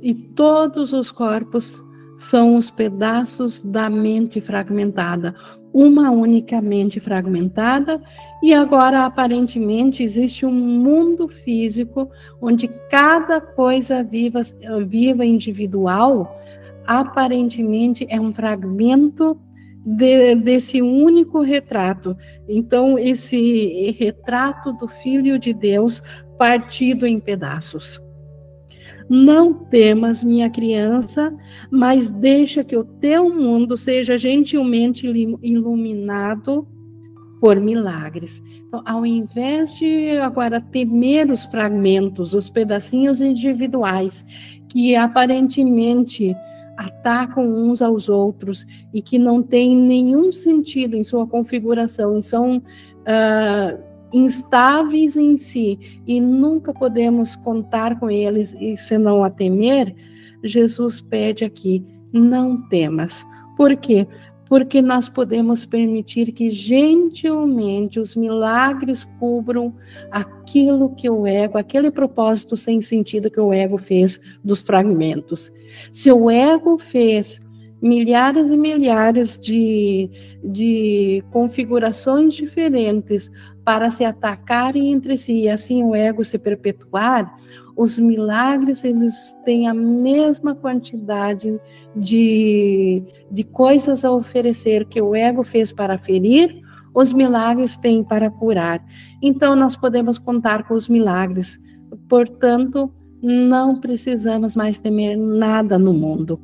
e todos os corpos são os pedaços da mente fragmentada, uma única mente fragmentada, e agora aparentemente existe um mundo físico onde cada coisa viva, viva individual aparentemente é um fragmento de, desse único retrato. Então, esse retrato do Filho de Deus partido em pedaços. Não temas, minha criança, mas deixa que o teu mundo seja gentilmente iluminado por milagres. Então, ao invés de agora temer os fragmentos, os pedacinhos individuais, que aparentemente atacam uns aos outros e que não têm nenhum sentido em sua configuração, são uh, instáveis em si e nunca podemos contar com eles e senão a temer, Jesus pede aqui: não temas. Por quê? Porque nós podemos permitir que gentilmente os milagres cubram aquilo que o ego, aquele propósito sem sentido que o ego fez dos fragmentos. Se o ego fez milhares e milhares de, de configurações diferentes para se atacarem entre si e assim o ego se perpetuar, os milagres eles têm a mesma quantidade de, de coisas a oferecer que o ego fez para ferir, os milagres têm para curar. Então nós podemos contar com os milagres. Portanto, não precisamos mais temer nada no mundo.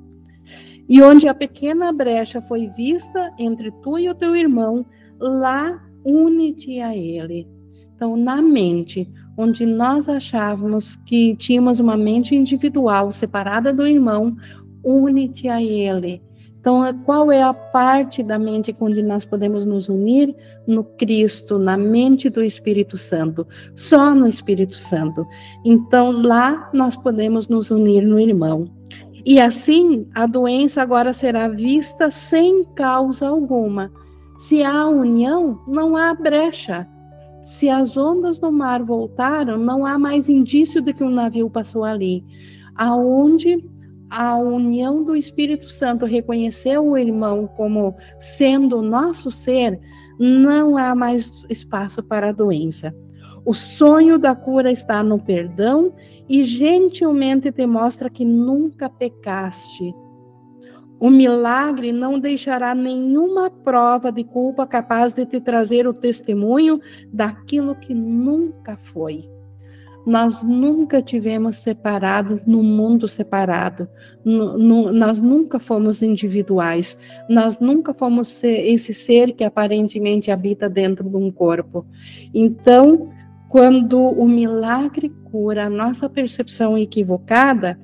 E onde a pequena brecha foi vista entre tu e o teu irmão, lá une-te a ele. Então, na mente, onde nós achávamos que tínhamos uma mente individual separada do irmão, une-te a ele. Então, qual é a parte da mente onde nós podemos nos unir? No Cristo, na mente do Espírito Santo, só no Espírito Santo. Então, lá nós podemos nos unir no irmão. E assim, a doença agora será vista sem causa alguma. Se há união, não há brecha. Se as ondas do mar voltaram, não há mais indício de que um navio passou ali. Aonde a união do Espírito Santo reconheceu o irmão como sendo nosso ser, não há mais espaço para a doença. O sonho da cura está no perdão e gentilmente te mostra que nunca pecaste. O milagre não deixará nenhuma prova de culpa capaz de te trazer o testemunho daquilo que nunca foi. Nós nunca tivemos separados no mundo separado. No, no, nós nunca fomos individuais. Nós nunca fomos ser, esse ser que aparentemente habita dentro de um corpo. Então, quando o milagre cura a nossa percepção equivocada,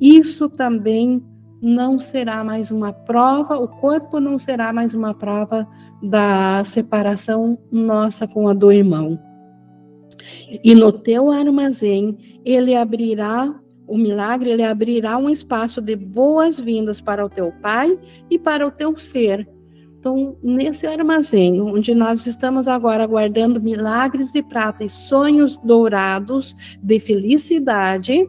isso também não será mais uma prova, o corpo não será mais uma prova da separação nossa com a do irmão. E no teu armazém, ele abrirá o milagre, ele abrirá um espaço de boas-vindas para o teu pai e para o teu ser. Então, nesse armazém, onde nós estamos agora guardando milagres de prata e sonhos dourados de felicidade,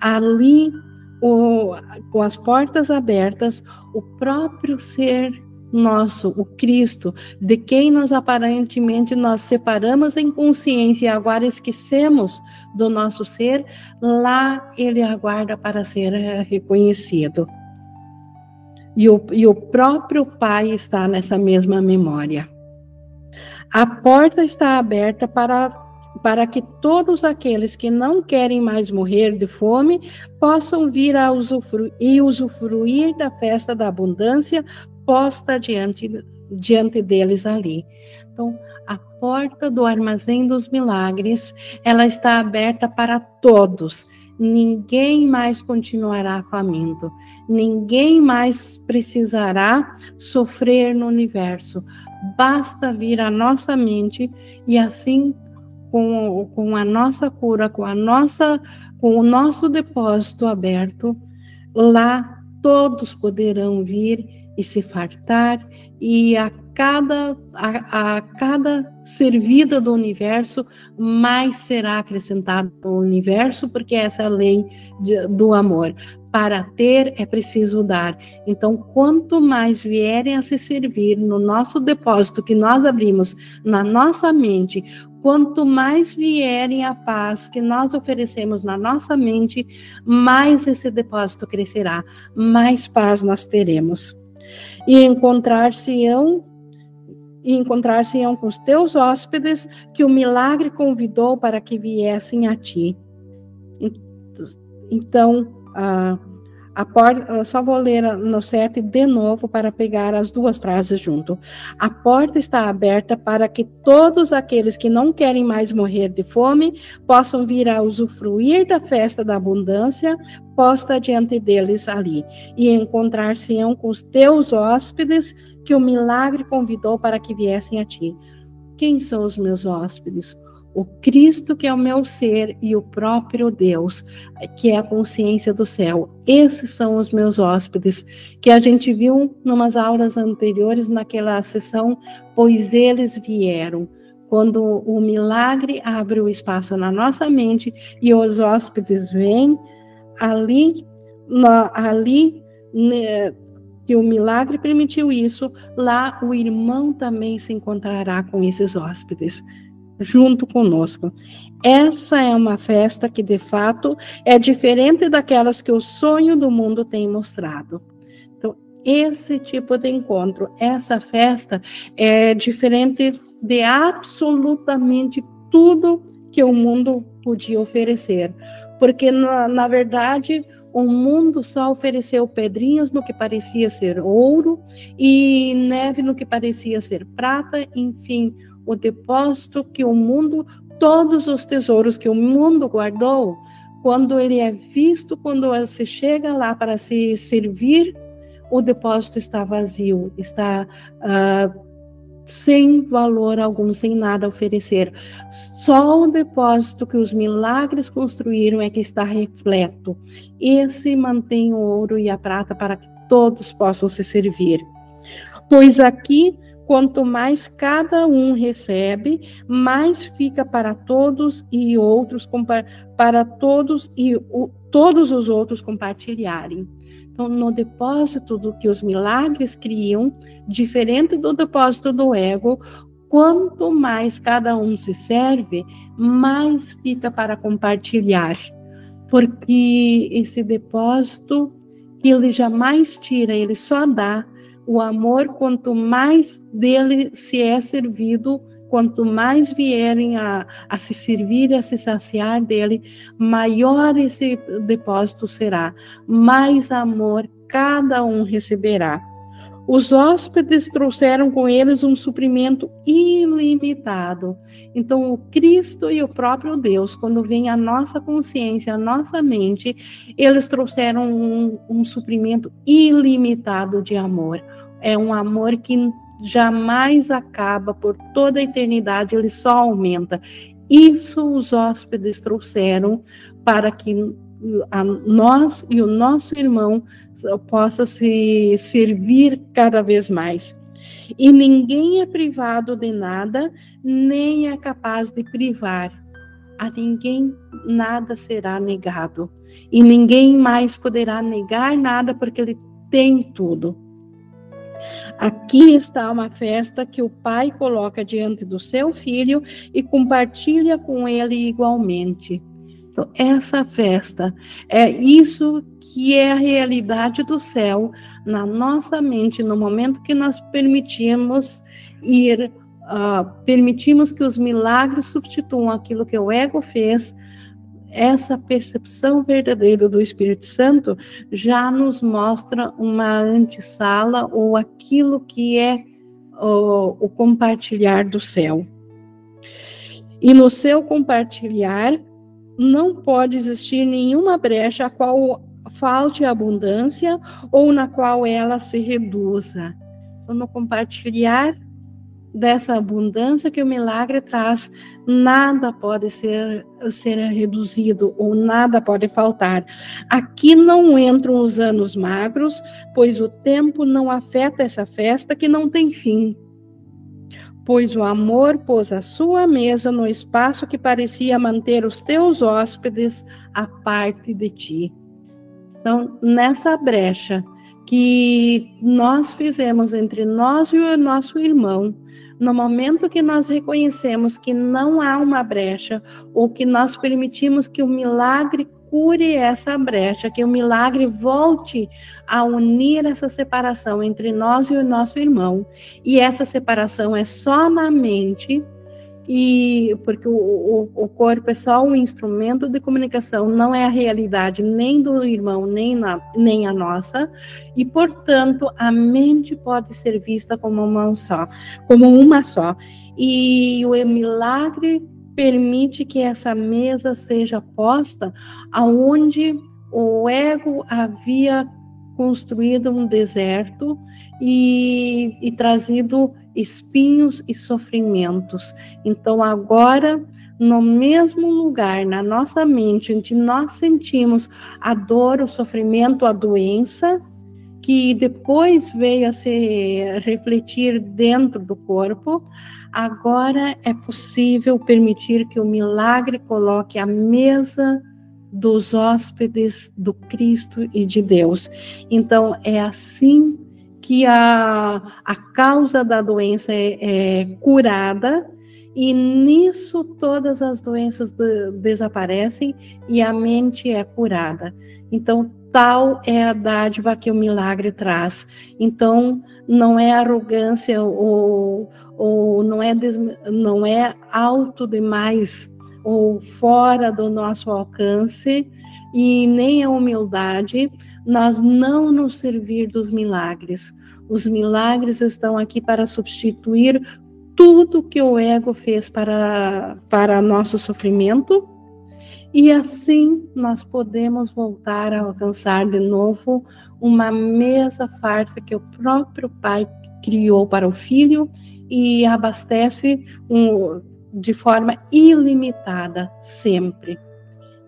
ali, o, com as portas abertas, o próprio ser nosso, o Cristo, de quem nós aparentemente nós separamos em consciência e agora esquecemos do nosso ser, lá ele aguarda para ser reconhecido. E o, e o próprio Pai está nessa mesma memória. A porta está aberta para, para que todos aqueles que não querem mais morrer de fome possam vir a e usufruir da festa da abundância posta diante, diante deles ali. Então, a porta do armazém dos milagres, ela está aberta para todos. Ninguém mais continuará faminto. Ninguém mais precisará sofrer no universo. Basta vir à nossa mente e assim com, com a nossa cura, com a nossa com o nosso depósito aberto, lá todos poderão vir e se fartar e a cada a, a cada servida do universo mais será acrescentado no universo porque essa é a lei de, do amor para ter é preciso dar. Então, quanto mais vierem a se servir no nosso depósito que nós abrimos na nossa mente, quanto mais vierem a paz que nós oferecemos na nossa mente, mais esse depósito crescerá, mais paz nós teremos. E encontrar-se-ão e encontrar-se-ão com os teus hóspedes que o milagre convidou para que viessem a ti. Então, a, a porta, só vou ler no 7 de novo para pegar as duas frases junto. A porta está aberta para que todos aqueles que não querem mais morrer de fome possam vir a usufruir da festa da abundância posta diante deles ali e encontrar-se-ão com os teus hóspedes que o milagre convidou para que viessem a ti. Quem são os meus hóspedes? O Cristo que é o meu ser e o próprio Deus, que é a consciência do céu. Esses são os meus hóspedes, que a gente viu numas aulas anteriores naquela sessão, pois eles vieram. Quando o milagre abre o espaço na nossa mente e os hóspedes vêm, ali, na, ali né, que o milagre permitiu isso, lá o irmão também se encontrará com esses hóspedes junto conosco. Essa é uma festa que, de fato, é diferente daquelas que o sonho do mundo tem mostrado. Então, esse tipo de encontro, essa festa, é diferente de absolutamente tudo que o mundo podia oferecer. Porque, na, na verdade, o mundo só ofereceu pedrinhas no que parecia ser ouro e neve no que parecia ser prata, enfim, o depósito que o mundo, todos os tesouros que o mundo guardou, quando ele é visto, quando se chega lá para se servir, o depósito está vazio, está uh, sem valor algum, sem nada a oferecer. Só o depósito que os milagres construíram é que está repleto. Esse mantém o ouro e a prata para que todos possam se servir. Pois aqui Quanto mais cada um recebe, mais fica para todos e outros para todos e o, todos os outros compartilharem. Então, no depósito do que os milagres criam, diferente do depósito do ego, quanto mais cada um se serve, mais fica para compartilhar. Porque esse depósito ele jamais tira, ele só dá o amor, quanto mais dele se é servido, quanto mais vierem a, a se servir a se saciar dele, maior esse depósito será, mais amor cada um receberá. Os hóspedes trouxeram com eles um suprimento ilimitado. Então, o Cristo e o próprio Deus, quando vem a nossa consciência, a nossa mente, eles trouxeram um, um suprimento ilimitado de amor. É um amor que jamais acaba por toda a eternidade, ele só aumenta. Isso os hóspedes trouxeram para que a nós e o nosso irmão possa se servir cada vez mais. E ninguém é privado de nada, nem é capaz de privar. A ninguém nada será negado. E ninguém mais poderá negar nada, porque ele tem tudo. Aqui está uma festa que o pai coloca diante do seu filho e compartilha com ele igualmente. Então, essa festa é isso que é a realidade do céu na nossa mente no momento que nós permitimos ir, uh, permitimos que os milagres substituam aquilo que o ego fez. Essa percepção verdadeira do Espírito Santo já nos mostra uma antessala ou aquilo que é o, o compartilhar do céu. E no seu compartilhar, não pode existir nenhuma brecha a qual falte abundância ou na qual ela se reduza. Então, no compartilhar dessa abundância que o milagre traz, nada pode ser, ser reduzido ou nada pode faltar. Aqui não entram os anos magros, pois o tempo não afeta essa festa que não tem fim pois o amor pôs a sua mesa no espaço que parecia manter os teus hóspedes à parte de ti. Então, nessa brecha que nós fizemos entre nós e o nosso irmão, no momento que nós reconhecemos que não há uma brecha, ou que nós permitimos que o milagre cure essa brecha, que o milagre volte a unir essa separação entre nós e o nosso irmão. E essa separação é só na mente, e porque o, o, o, corpo é só um instrumento de comunicação, não é a realidade nem do irmão, nem, na, nem a nossa, e portanto a mente pode ser vista como uma só, como uma só. E o milagre permite que essa mesa seja posta aonde o ego havia construído um deserto e, e trazido espinhos e sofrimentos. Então, agora, no mesmo lugar, na nossa mente, onde nós sentimos a dor, o sofrimento, a doença, que depois veio a se refletir dentro do corpo, Agora é possível permitir que o milagre coloque a mesa dos hóspedes do Cristo e de Deus. Então, é assim que a, a causa da doença é, é curada, e nisso todas as doenças de, desaparecem e a mente é curada. Então, tal é a dádiva que o milagre traz. Então, não é arrogância ou, ou não, é não é alto demais ou fora do nosso alcance e nem a humildade, nós não nos servir dos milagres. Os milagres estão aqui para substituir tudo que o ego fez para, para nosso sofrimento e assim nós podemos voltar a alcançar de novo uma mesa farta que o próprio Pai criou para o filho e abastece um, de forma ilimitada sempre.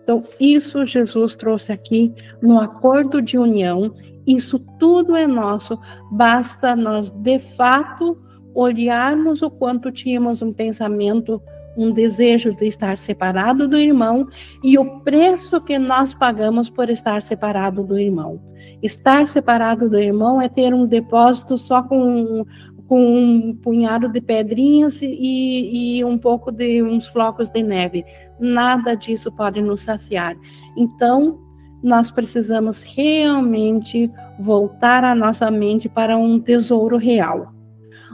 Então, isso Jesus trouxe aqui no acordo de união. Isso tudo é nosso, basta nós de fato olharmos o quanto tínhamos um pensamento um desejo de estar separado do irmão e o preço que nós pagamos por estar separado do irmão. Estar separado do irmão é ter um depósito só com, com um punhado de pedrinhas e, e um pouco de uns flocos de neve. Nada disso pode nos saciar. Então, nós precisamos realmente voltar a nossa mente para um tesouro real.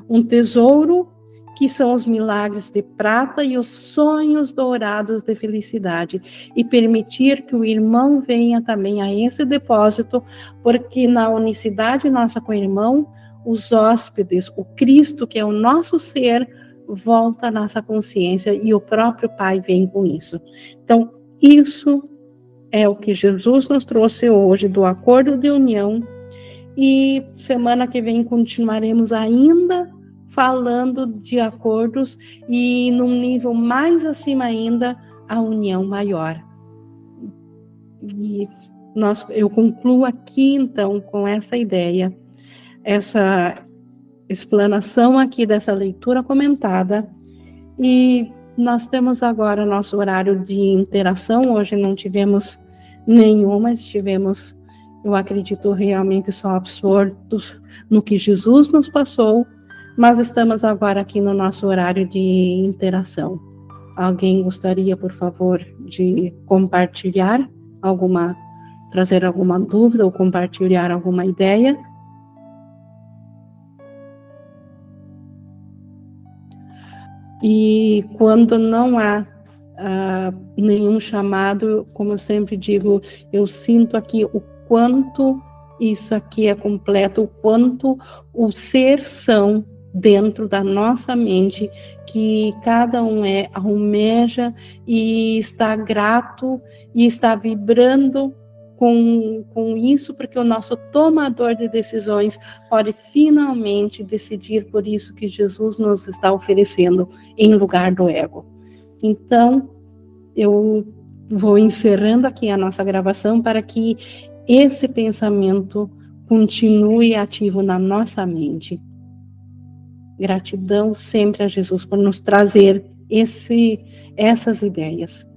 Um tesouro que são os milagres de prata e os sonhos dourados de felicidade, e permitir que o irmão venha também a esse depósito, porque na unicidade nossa com o irmão, os hóspedes, o Cristo, que é o nosso ser, volta à nossa consciência e o próprio Pai vem com isso. Então, isso é o que Jesus nos trouxe hoje do acordo de união. E semana que vem continuaremos ainda falando de acordos e num nível mais acima ainda a união maior. E nós, eu concluo aqui então com essa ideia, essa explanação aqui dessa leitura comentada e nós temos agora nosso horário de interação. Hoje não tivemos nenhuma, estivemos eu acredito realmente só absortos no que Jesus nos passou, mas estamos agora aqui no nosso horário de interação. Alguém gostaria, por favor, de compartilhar alguma, trazer alguma dúvida ou compartilhar alguma ideia? E quando não há uh, nenhum chamado, como eu sempre digo, eu sinto aqui o quanto isso aqui é completo, o quanto o ser são dentro da nossa mente, que cada um é almeja e está grato e está vibrando com, com isso, porque o nosso tomador de decisões pode finalmente decidir por isso que Jesus nos está oferecendo em lugar do ego. Então, eu vou encerrando aqui a nossa gravação para que esse pensamento continue ativo na nossa mente. Gratidão sempre a Jesus por nos trazer esse, essas ideias.